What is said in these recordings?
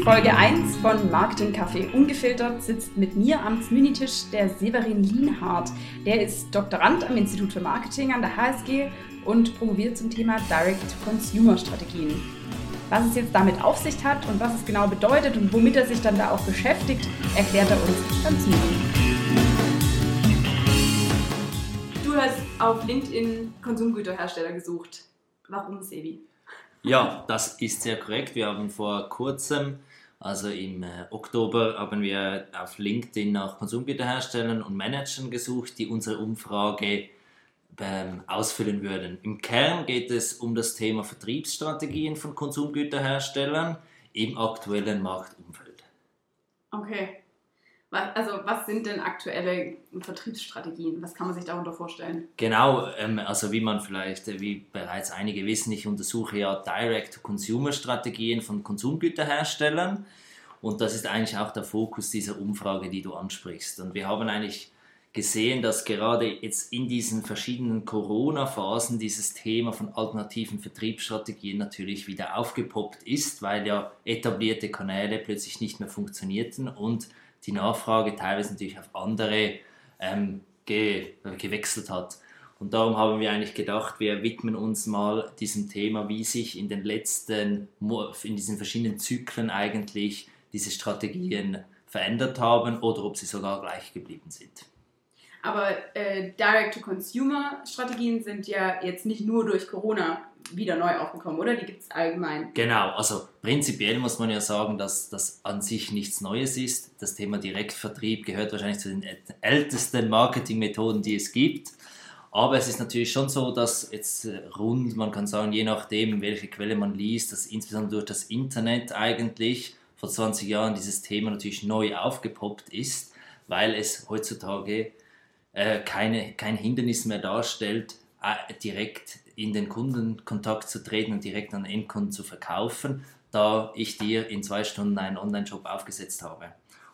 In Folge 1 von Marketing Café Ungefiltert sitzt mit mir am Münitisch der Severin Lienhardt. Der ist Doktorand am Institut für Marketing an der HSG und promoviert zum Thema Direct-to-Consumer-Strategien. Was es jetzt damit auf sich hat und was es genau bedeutet und womit er sich dann da auch beschäftigt, erklärt er uns ganz nun. Du hast auf LinkedIn Konsumgüterhersteller gesucht. Warum, Sevi? Ja, das ist sehr korrekt. Wir haben vor kurzem, also im äh, Oktober, haben wir auf LinkedIn nach Konsumgüterherstellern und Managern gesucht, die unsere Umfrage ähm, ausfüllen würden. Im Kern geht es um das Thema Vertriebsstrategien von Konsumgüterherstellern im aktuellen Marktumfeld. Okay. Also was sind denn aktuelle Vertriebsstrategien? Was kann man sich darunter vorstellen? Genau, ähm, also wie man vielleicht, äh, wie bereits einige wissen, ich untersuche ja Direct-to-Consumer-Strategien von Konsumgüterherstellern und das ist eigentlich auch der Fokus dieser Umfrage, die du ansprichst. Und wir haben eigentlich gesehen, dass gerade jetzt in diesen verschiedenen Corona-Phasen dieses Thema von alternativen Vertriebsstrategien natürlich wieder aufgepoppt ist, weil ja etablierte Kanäle plötzlich nicht mehr funktionierten und die Nachfrage teilweise natürlich auf andere ähm, ge gewechselt hat. Und darum haben wir eigentlich gedacht, wir widmen uns mal diesem Thema, wie sich in den letzten, in diesen verschiedenen Zyklen eigentlich diese Strategien verändert haben oder ob sie sogar gleich geblieben sind. Aber äh, Direct-to-Consumer-Strategien sind ja jetzt nicht nur durch Corona wieder neu aufgekommen, oder? Die gibt es allgemein. Genau, also prinzipiell muss man ja sagen, dass das an sich nichts Neues ist. Das Thema Direktvertrieb gehört wahrscheinlich zu den ältesten Marketingmethoden, die es gibt. Aber es ist natürlich schon so, dass jetzt äh, rund, man kann sagen, je nachdem, welche Quelle man liest, dass insbesondere durch das Internet eigentlich vor 20 Jahren dieses Thema natürlich neu aufgepoppt ist, weil es heutzutage äh, keine, kein Hindernis mehr darstellt, äh, direkt in den Kundenkontakt zu treten und direkt an den Endkunden zu verkaufen, da ich dir in zwei Stunden einen Online-Shop aufgesetzt habe.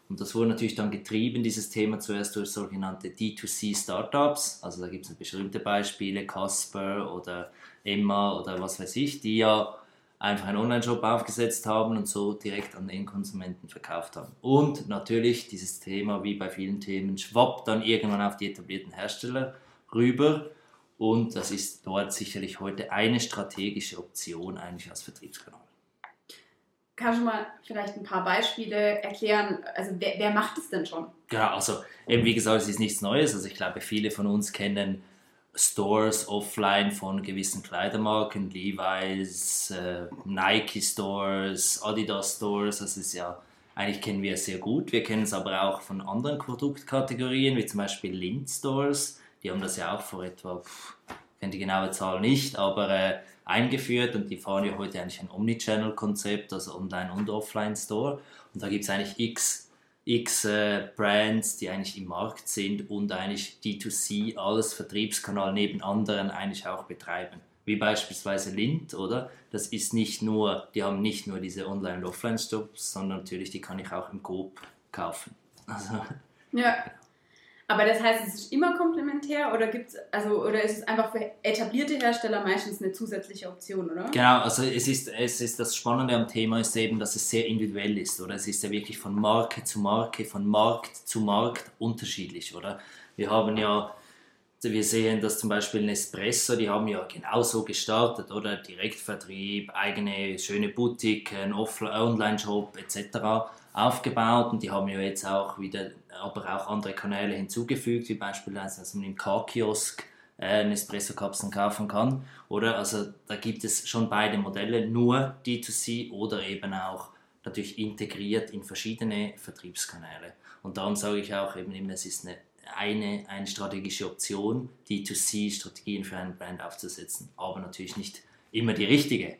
Und das wurde natürlich dann getrieben, dieses Thema zuerst durch sogenannte D2C-Startups. Also da gibt es bestimmte Beispiele, Casper oder Emma oder was weiß ich, die ja einfach einen Online-Shop aufgesetzt haben und so direkt an den Endkonsumenten verkauft haben. Und natürlich dieses Thema, wie bei vielen Themen, schwappt dann irgendwann auf die etablierten Hersteller rüber und das ist dort sicherlich heute eine strategische Option eigentlich als Vertriebskanal. Kannst du mal vielleicht ein paar Beispiele erklären? Also wer, wer macht es denn schon? Ja, also eben wie gesagt, es ist nichts Neues. Also ich glaube, viele von uns kennen Stores offline von gewissen Kleidermarken, Levi's, äh, Nike Stores, Adidas Stores. Das ist ja eigentlich kennen wir sehr gut. Wir kennen es aber auch von anderen Produktkategorien, wie zum Beispiel Lind Stores die haben das ja auch vor etwa, ich kenne die genaue Zahl nicht, aber äh, eingeführt und die fahren ja heute eigentlich ein Omnichannel-Konzept, also Online- und Offline-Store. Und da gibt es eigentlich x, x äh, Brands, die eigentlich im Markt sind und eigentlich D2C als Vertriebskanal neben anderen eigentlich auch betreiben. Wie beispielsweise Lind, oder? Das ist nicht nur, die haben nicht nur diese Online- und Offline-Stores, sondern natürlich die kann ich auch im Coop kaufen. Also, ja. Aber das heißt, es ist immer komplementär oder gibt's also oder ist es einfach für etablierte Hersteller meistens eine zusätzliche Option, oder? Genau, also es ist, es ist das Spannende am Thema ist eben, dass es sehr individuell ist, oder? Es ist ja wirklich von Marke zu Marke, von Markt zu Markt unterschiedlich, oder? Wir haben ja wir sehen, dass zum Beispiel Nespresso, die haben ja genauso gestartet, oder? Direktvertrieb, eigene schöne Boutiquen, Online-Shop etc. aufgebaut und die haben ja jetzt auch wieder, aber auch andere Kanäle hinzugefügt, wie beispielsweise, dass man im Car-Kiosk äh, Nespresso-Kapseln kaufen kann, oder? Also da gibt es schon beide Modelle, nur D2C oder eben auch natürlich integriert in verschiedene Vertriebskanäle. Und darum sage ich auch eben immer, es ist eine eine, eine strategische Option, die To-C-Strategien für einen Brand aufzusetzen, aber natürlich nicht immer die richtige.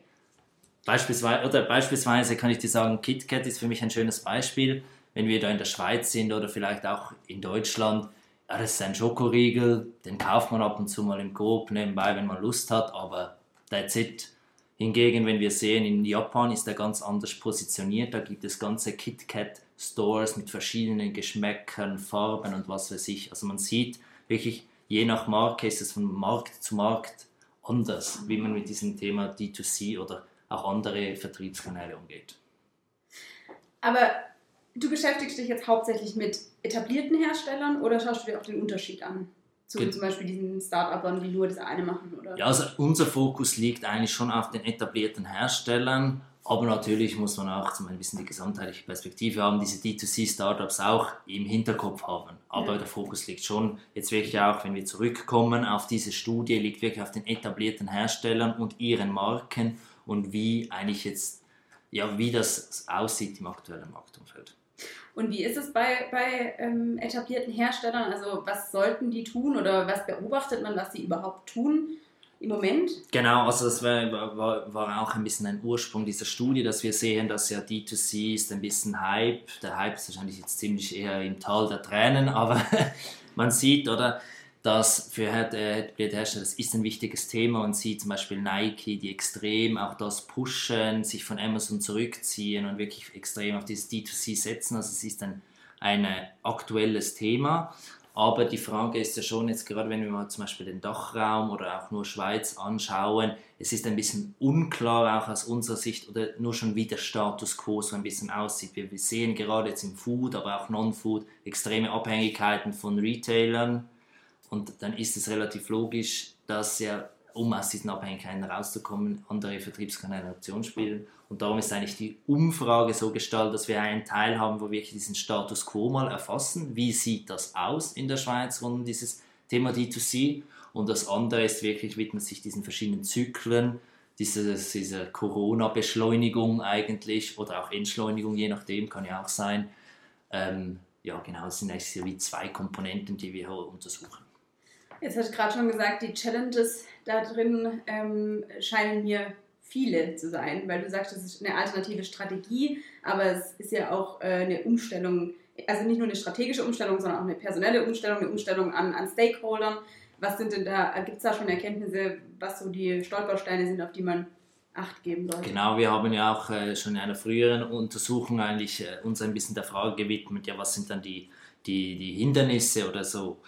Beispielsweise, oder beispielsweise kann ich dir sagen, KitKat ist für mich ein schönes Beispiel. Wenn wir da in der Schweiz sind oder vielleicht auch in Deutschland, ja, das ist ein Schokoriegel, den kauft man ab und zu mal im Coop nebenbei, wenn man Lust hat, aber that's it. Hingegen, wenn wir sehen, in Japan ist er ganz anders positioniert, da gibt es ganze KitKat Stores mit verschiedenen Geschmäckern, Farben und was weiß ich. Also man sieht wirklich, je nach Marke ist es von Markt zu Markt anders, wie man mit diesem Thema D2C oder auch andere Vertriebskanäle umgeht. Aber du beschäftigst dich jetzt hauptsächlich mit etablierten Herstellern oder schaust du dir auch den Unterschied an? Zu Ge zum Beispiel diesen Start-upern, die nur das eine machen? Oder? Ja, also unser Fokus liegt eigentlich schon auf den etablierten Herstellern, aber natürlich muss man auch zum ein bisschen die gesamtheitliche Perspektive haben, diese D2C-Startups auch im Hinterkopf haben. Aber ja. der Fokus liegt schon jetzt wirklich auch, wenn wir zurückkommen auf diese Studie, liegt wirklich auf den etablierten Herstellern und ihren Marken und wie eigentlich jetzt, ja, wie das aussieht im aktuellen Marktumfeld. Und wie ist es bei, bei ähm, etablierten Herstellern? Also was sollten die tun oder was beobachtet man, was sie überhaupt tun im Moment? Genau, also das war, war, war auch ein bisschen ein Ursprung dieser Studie, dass wir sehen, dass ja D2C ist ein bisschen Hype. Der Hype ist wahrscheinlich jetzt ziemlich eher im Tal der Tränen, aber man sieht, oder? Dass für Hersteller das ist ein wichtiges Thema und sieht zum Beispiel Nike, die extrem auch das pushen, sich von Amazon zurückziehen und wirklich extrem auf dieses D2C setzen. Also es ist ein, ein aktuelles Thema. Aber die Frage ist ja schon jetzt gerade, wenn wir mal zum Beispiel den Dachraum oder auch nur Schweiz anschauen, es ist ein bisschen unklar auch aus unserer Sicht oder nur schon wie der Status quo so ein bisschen aussieht. Wir sehen gerade jetzt im Food, aber auch Non-Food extreme Abhängigkeiten von Retailern und dann ist es relativ logisch, dass ja, um aus diesen Abhängigkeiten rauszukommen, andere Vertriebskanäle eine Option spielen. Und darum ist eigentlich die Umfrage so gestaltet, dass wir einen Teil haben, wo wir diesen Status quo mal erfassen. Wie sieht das aus in der Schweiz rund um dieses Thema D2C? Und das andere ist wirklich, widmet sich diesen verschiedenen Zyklen, diese, diese Corona-Beschleunigung eigentlich oder auch Entschleunigung, je nachdem, kann ja auch sein. Ähm, ja, genau, das sind eigentlich wie zwei Komponenten, die wir hier untersuchen. Jetzt hast du gerade schon gesagt, die Challenges da drin ähm, scheinen mir viele zu sein, weil du sagst, es ist eine alternative Strategie, aber es ist ja auch äh, eine Umstellung, also nicht nur eine strategische Umstellung, sondern auch eine personelle Umstellung, eine Umstellung an, an Stakeholdern. Was sind denn da, gibt es da schon Erkenntnisse, was so die Stolpersteine sind, auf die man Acht geben sollte? Genau, wir haben ja auch äh, schon in einer früheren Untersuchung eigentlich äh, uns ein bisschen der Frage gewidmet, ja, was sind dann die, die, die Hindernisse oder so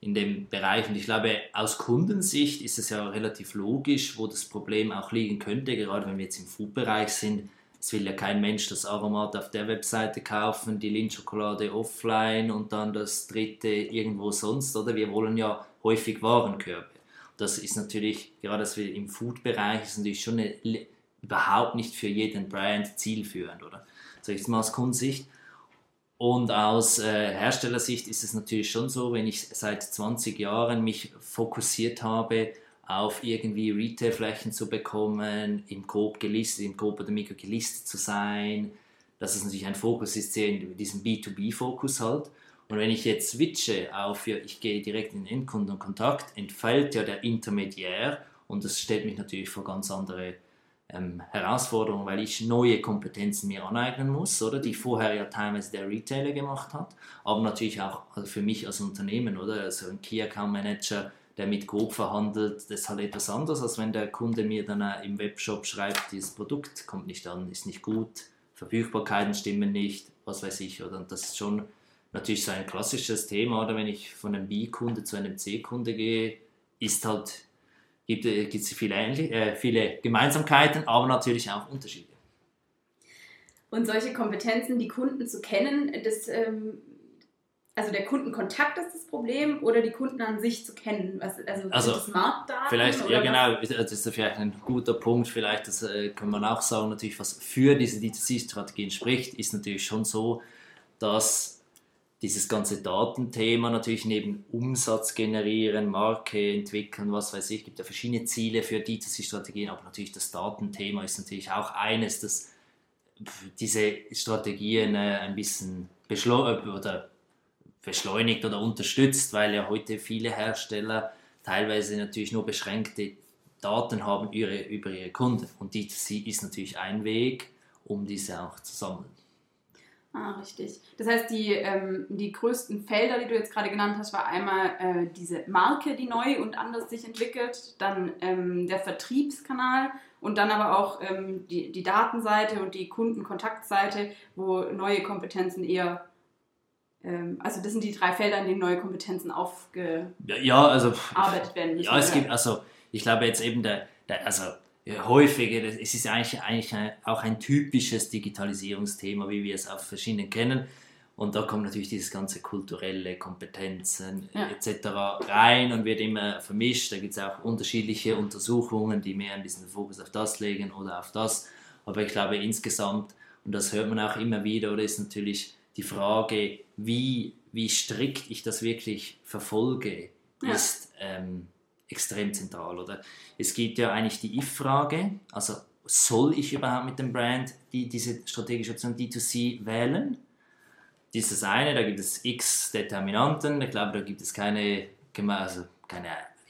in dem Bereich. Und ich glaube, aus Kundensicht ist es ja relativ logisch, wo das Problem auch liegen könnte, gerade wenn wir jetzt im Food-Bereich sind. Es will ja kein Mensch das Aromat auf der Webseite kaufen, die Lindschokolade offline und dann das dritte irgendwo sonst, oder? Wir wollen ja häufig Warenkörbe. Das ist natürlich, gerade dass wir im Food-Bereich, ist natürlich schon eine, überhaupt nicht für jeden Brand zielführend, oder? Sag ich mal aus Kundensicht. Und aus äh, Herstellersicht ist es natürlich schon so, wenn ich seit 20 Jahren mich fokussiert habe, auf irgendwie Retailflächen zu bekommen, im Coop gelistet, im Coop oder Mikro gelistet zu sein, dass es natürlich ein Fokus ist, diesem B2B-Fokus halt. Und wenn ich jetzt switche auf, ich gehe direkt in den Endkunden Kontakt, entfällt ja der Intermediär und das stellt mich natürlich vor ganz andere ähm, Herausforderung, weil ich neue Kompetenzen mir aneignen muss, oder? Die vorher ja teilweise der Retailer gemacht hat, aber natürlich auch also für mich als Unternehmen, oder? Also ein Key Account Manager, der mit Coop verhandelt, das ist halt etwas anderes, als wenn der Kunde mir dann im Webshop schreibt, dieses Produkt kommt nicht an, ist nicht gut, Verfügbarkeiten stimmen nicht, was weiß ich, oder? Und das ist schon natürlich so ein klassisches Thema, oder? Wenn ich von einem B-Kunde zu einem C-Kunde gehe, ist halt gibt es viele, äh, viele Gemeinsamkeiten, aber natürlich auch Unterschiede. Und solche Kompetenzen, die Kunden zu kennen, das, ähm, also der Kundenkontakt ist das Problem oder die Kunden an sich zu kennen? Was, also, also das Marktdaten? Vielleicht, ja genau, das ist vielleicht ein guter Punkt, vielleicht das äh, kann man auch sagen, natürlich was für diese D2C-Strategien spricht, ist natürlich schon so, dass dieses ganze Datenthema natürlich neben Umsatz generieren, Marke entwickeln, was weiß ich, gibt ja verschiedene Ziele für D2C-Strategien, aber natürlich das Datenthema ist natürlich auch eines, das diese Strategien äh, ein bisschen oder beschleunigt oder unterstützt, weil ja heute viele Hersteller teilweise natürlich nur beschränkte Daten haben über ihre Kunden und D2C ist natürlich ein Weg, um diese auch zu sammeln. Ah, richtig. Das heißt, die, ähm, die größten Felder, die du jetzt gerade genannt hast, war einmal äh, diese Marke, die neu und anders sich entwickelt, dann ähm, der Vertriebskanal und dann aber auch ähm, die, die Datenseite und die Kundenkontaktseite, wo neue Kompetenzen eher ähm, also das sind die drei Felder, in denen neue Kompetenzen aufgearbeitet ja, also, werden müssen. Ja, es gibt, also ich glaube jetzt eben der, der also häufiger, es ist eigentlich, eigentlich auch ein typisches Digitalisierungsthema, wie wir es auf verschiedenen kennen. Und da kommt natürlich dieses ganze kulturelle Kompetenzen ja. etc. rein und wird immer vermischt. Da gibt es auch unterschiedliche Untersuchungen, die mehr an diesen Fokus auf das legen oder auf das. Aber ich glaube insgesamt, und das hört man auch immer wieder, oder ist natürlich die Frage, wie, wie strikt ich das wirklich verfolge, ja. ist ähm, extrem zentral. Oder? Es gibt ja eigentlich die If-Frage, also soll ich überhaupt mit dem Brand die, diese strategische Option D2C wählen? Das ist das eine, da gibt es x Determinanten. Ich glaube, da gibt es keine, also keine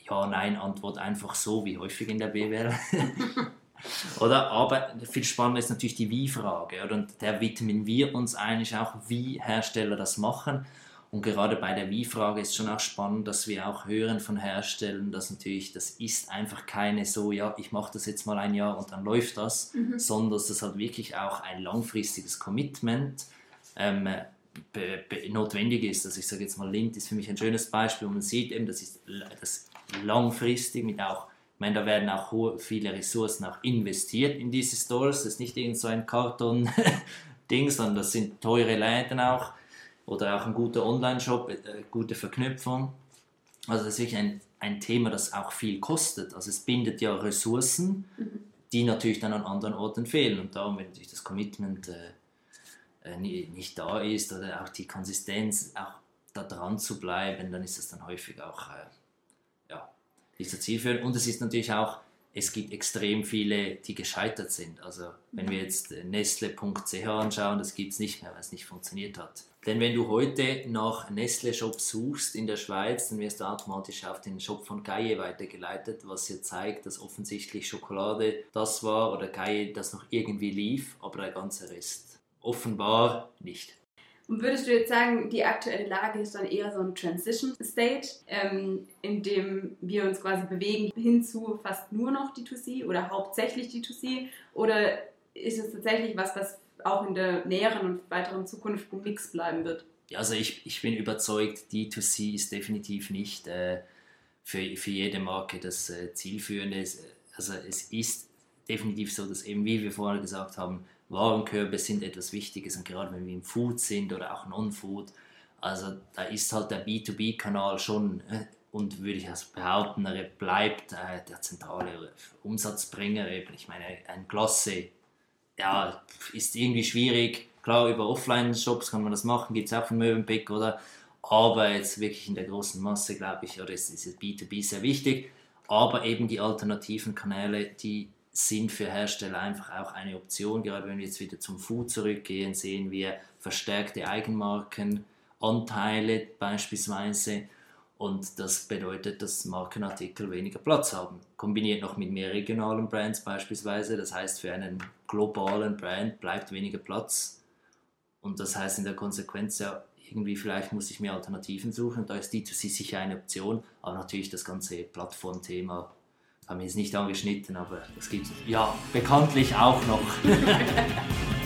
Ja-Nein-Antwort einfach so, wie häufig in der BWL. oder? Aber viel spannender ist natürlich die Wie-Frage. Und da widmen wir uns eigentlich auch, wie Hersteller das machen. Und gerade bei der Wie-Frage ist schon auch spannend, dass wir auch hören von Herstellern, dass natürlich, das ist einfach keine so, ja, ich mache das jetzt mal ein Jahr und dann läuft das, mhm. sondern dass das halt wirklich auch ein langfristiges Commitment ähm, notwendig ist. Also ich sage jetzt mal, Lind ist für mich ein schönes Beispiel, wo man sieht eben, das ist das langfristig mit auch, ich meine, da werden auch viele Ressourcen auch investiert in diese Stores. Das ist nicht irgend so ein Karton-Ding, sondern das sind teure Läden auch oder auch ein guter Online-Shop, äh, gute Verknüpfung. Also das ist wirklich ein, ein Thema, das auch viel kostet. Also es bindet ja Ressourcen, mhm. die natürlich dann an anderen Orten fehlen. Und darum, wenn natürlich das Commitment äh, äh, nicht da ist oder auch die Konsistenz, auch da dran zu bleiben, dann ist es dann häufig auch äh, ja, nicht so zielführend. Und es ist natürlich auch, es gibt extrem viele, die gescheitert sind. Also wenn wir jetzt Nestle.ch anschauen, das gibt es nicht mehr, weil es nicht funktioniert hat. Denn wenn du heute nach Nestle-Shops suchst in der Schweiz, dann wirst du automatisch auf den Shop von Gaie weitergeleitet, was hier zeigt, dass offensichtlich Schokolade das war oder Gaie das noch irgendwie lief, aber der ganze Rest offenbar nicht. Und würdest du jetzt sagen, die aktuelle Lage ist dann eher so ein Transition State, ähm, in dem wir uns quasi bewegen hin zu fast nur noch D2C oder hauptsächlich D2C? Oder ist es tatsächlich was, was auch in der näheren und weiteren Zukunft ein Mix bleiben wird? Ja, also ich, ich bin überzeugt, D2C ist definitiv nicht äh, für, für jede Marke das äh, Zielführende. Also es ist definitiv so, dass eben, wie wir vorher gesagt haben, Warenkörbe sind etwas Wichtiges und gerade wenn wir im Food sind oder auch Non-Food, also da ist halt der B2B-Kanal schon äh, und würde ich also behaupten, er bleibt äh, der zentrale Umsatzbringer. Ich meine, ein Klasse ja, ist irgendwie schwierig. Klar, über Offline-Shops kann man das machen, gibt es auch von Mövenpick, oder? Aber jetzt wirklich in der großen Masse, glaube ich, oder ist, ist B2B sehr wichtig. Aber eben die alternativen Kanäle, die sind für Hersteller einfach auch eine Option. Gerade wenn wir jetzt wieder zum Food zurückgehen, sehen wir verstärkte Eigenmarkenanteile beispielsweise. Und das bedeutet, dass Markenartikel weniger Platz haben. Kombiniert noch mit mehr regionalen Brands beispielsweise. Das heißt, für einen globalen Brand bleibt weniger Platz. Und das heißt in der Konsequenz ja, irgendwie vielleicht muss ich mir Alternativen suchen. Da ist D2C sicher eine Option. Aber natürlich das ganze Plattformthema haben wir jetzt nicht angeschnitten, aber es gibt ja bekanntlich auch noch.